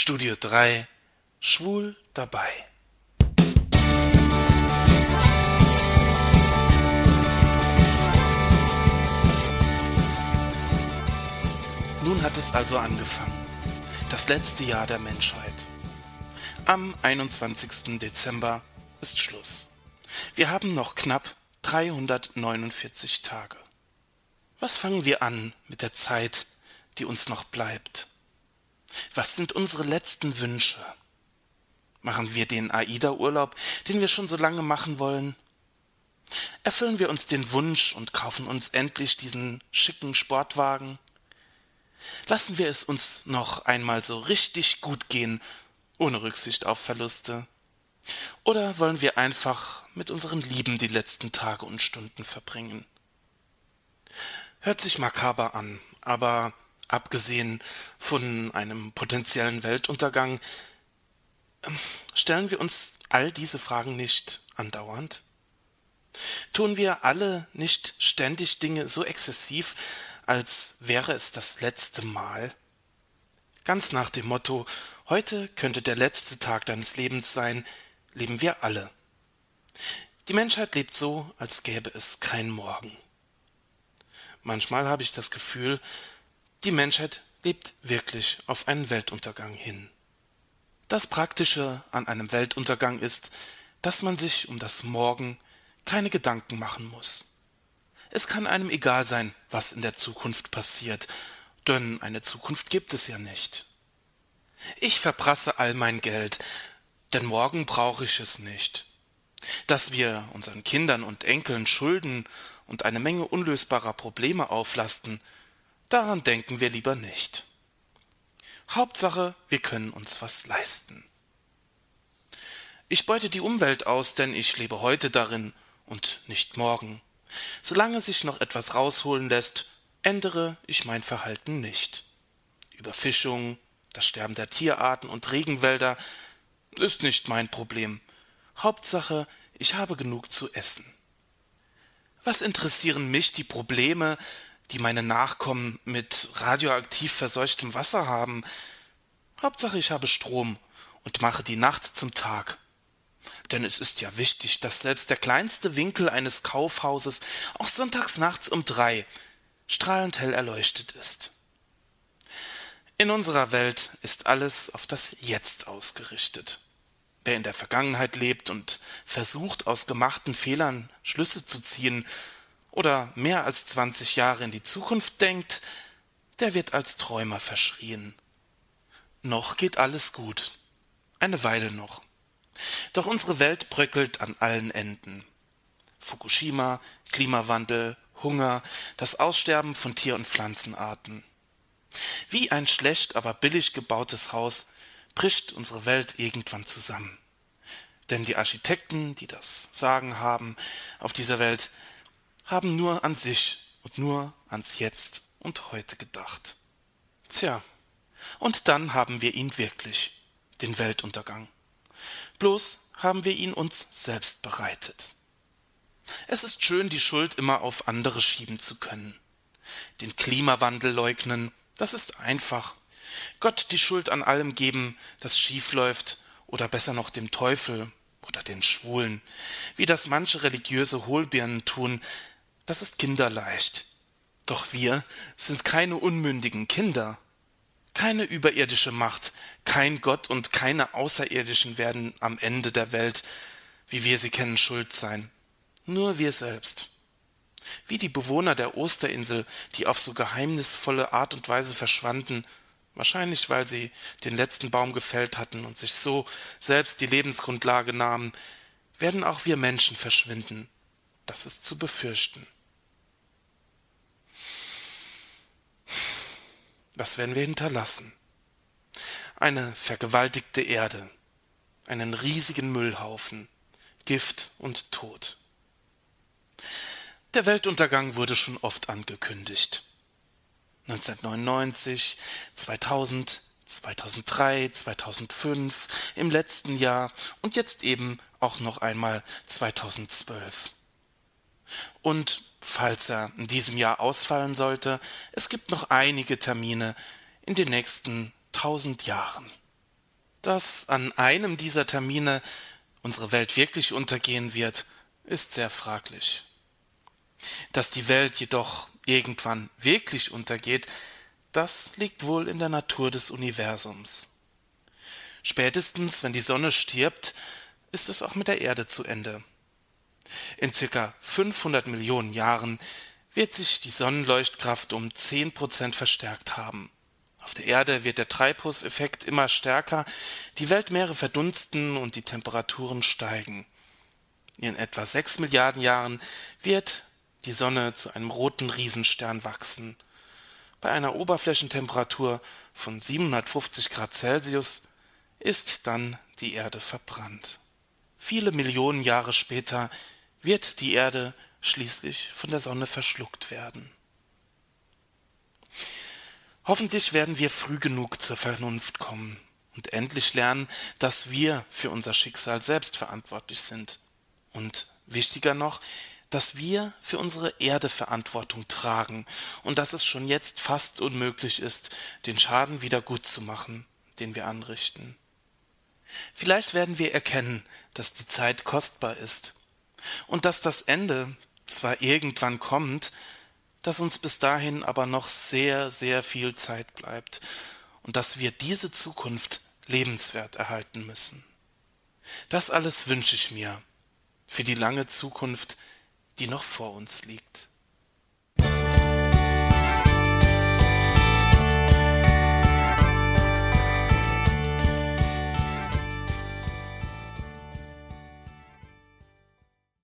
Studio 3 Schwul dabei. Nun hat es also angefangen. Das letzte Jahr der Menschheit. Am 21. Dezember ist Schluss. Wir haben noch knapp 349 Tage. Was fangen wir an mit der Zeit, die uns noch bleibt? Was sind unsere letzten Wünsche? Machen wir den AIDA-Urlaub, den wir schon so lange machen wollen? Erfüllen wir uns den Wunsch und kaufen uns endlich diesen schicken Sportwagen? Lassen wir es uns noch einmal so richtig gut gehen, ohne Rücksicht auf Verluste? Oder wollen wir einfach mit unseren Lieben die letzten Tage und Stunden verbringen? Hört sich makaber an, aber abgesehen von einem potenziellen Weltuntergang, ähm, stellen wir uns all diese Fragen nicht andauernd? Tun wir alle nicht ständig Dinge so exzessiv, als wäre es das letzte Mal? Ganz nach dem Motto, heute könnte der letzte Tag deines Lebens sein, leben wir alle. Die Menschheit lebt so, als gäbe es kein Morgen. Manchmal habe ich das Gefühl, die Menschheit lebt wirklich auf einen Weltuntergang hin. Das Praktische an einem Weltuntergang ist, dass man sich um das Morgen keine Gedanken machen muss. Es kann einem egal sein, was in der Zukunft passiert, denn eine Zukunft gibt es ja nicht. Ich verprasse all mein Geld, denn morgen brauche ich es nicht. Dass wir unseren Kindern und Enkeln Schulden und eine Menge unlösbarer Probleme auflasten, Daran denken wir lieber nicht. Hauptsache, wir können uns was leisten. Ich beute die Umwelt aus, denn ich lebe heute darin und nicht morgen. Solange sich noch etwas rausholen lässt, ändere ich mein Verhalten nicht. Überfischung, das Sterben der Tierarten und Regenwälder ist nicht mein Problem. Hauptsache, ich habe genug zu essen. Was interessieren mich die Probleme, die meine Nachkommen mit radioaktiv verseuchtem Wasser haben. Hauptsache ich habe Strom und mache die Nacht zum Tag. Denn es ist ja wichtig, dass selbst der kleinste Winkel eines Kaufhauses auch sonntags nachts um drei strahlend hell erleuchtet ist. In unserer Welt ist alles auf das Jetzt ausgerichtet. Wer in der Vergangenheit lebt und versucht, aus gemachten Fehlern Schlüsse zu ziehen, oder mehr als zwanzig Jahre in die Zukunft denkt, der wird als Träumer verschrien. Noch geht alles gut. Eine Weile noch. Doch unsere Welt bröckelt an allen Enden. Fukushima, Klimawandel, Hunger, das Aussterben von Tier- und Pflanzenarten. Wie ein schlecht, aber billig gebautes Haus bricht unsere Welt irgendwann zusammen. Denn die Architekten, die das Sagen haben auf dieser Welt, haben nur an sich und nur ans Jetzt und heute gedacht. Tja, und dann haben wir ihn wirklich, den Weltuntergang. Bloß haben wir ihn uns selbst bereitet. Es ist schön, die Schuld immer auf andere schieben zu können. Den Klimawandel leugnen, das ist einfach. Gott die Schuld an allem geben, das schief läuft, oder besser noch dem Teufel oder den Schwulen, wie das manche religiöse Hohlbirnen tun, das ist kinderleicht. Doch wir sind keine unmündigen Kinder. Keine überirdische Macht, kein Gott und keine Außerirdischen werden am Ende der Welt, wie wir sie kennen, schuld sein. Nur wir selbst. Wie die Bewohner der Osterinsel, die auf so geheimnisvolle Art und Weise verschwanden, wahrscheinlich weil sie den letzten Baum gefällt hatten und sich so selbst die Lebensgrundlage nahmen, werden auch wir Menschen verschwinden. Das ist zu befürchten. Was werden wir hinterlassen? Eine vergewaltigte Erde, einen riesigen Müllhaufen, Gift und Tod. Der Weltuntergang wurde schon oft angekündigt. 1999, 2000, 2003, 2005, im letzten Jahr und jetzt eben auch noch einmal 2012. Und falls er in diesem Jahr ausfallen sollte, es gibt noch einige Termine in den nächsten tausend Jahren. Dass an einem dieser Termine unsere Welt wirklich untergehen wird, ist sehr fraglich. Dass die Welt jedoch irgendwann wirklich untergeht, das liegt wohl in der Natur des Universums. Spätestens, wenn die Sonne stirbt, ist es auch mit der Erde zu Ende. In circa 500 Millionen Jahren wird sich die Sonnenleuchtkraft um 10 Prozent verstärkt haben. Auf der Erde wird der Treibhauseffekt immer stärker, die Weltmeere verdunsten und die Temperaturen steigen. In etwa 6 Milliarden Jahren wird die Sonne zu einem roten Riesenstern wachsen. Bei einer Oberflächentemperatur von 750 Grad Celsius ist dann die Erde verbrannt. Viele Millionen Jahre später wird die Erde schließlich von der Sonne verschluckt werden. Hoffentlich werden wir früh genug zur Vernunft kommen und endlich lernen, dass wir für unser Schicksal selbst verantwortlich sind. Und wichtiger noch, dass wir für unsere Erde Verantwortung tragen und dass es schon jetzt fast unmöglich ist, den Schaden wieder gut zu machen, den wir anrichten. Vielleicht werden wir erkennen, dass die Zeit kostbar ist und dass das Ende zwar irgendwann kommt, dass uns bis dahin aber noch sehr, sehr viel Zeit bleibt und dass wir diese Zukunft lebenswert erhalten müssen. Das alles wünsche ich mir für die lange Zukunft, die noch vor uns liegt.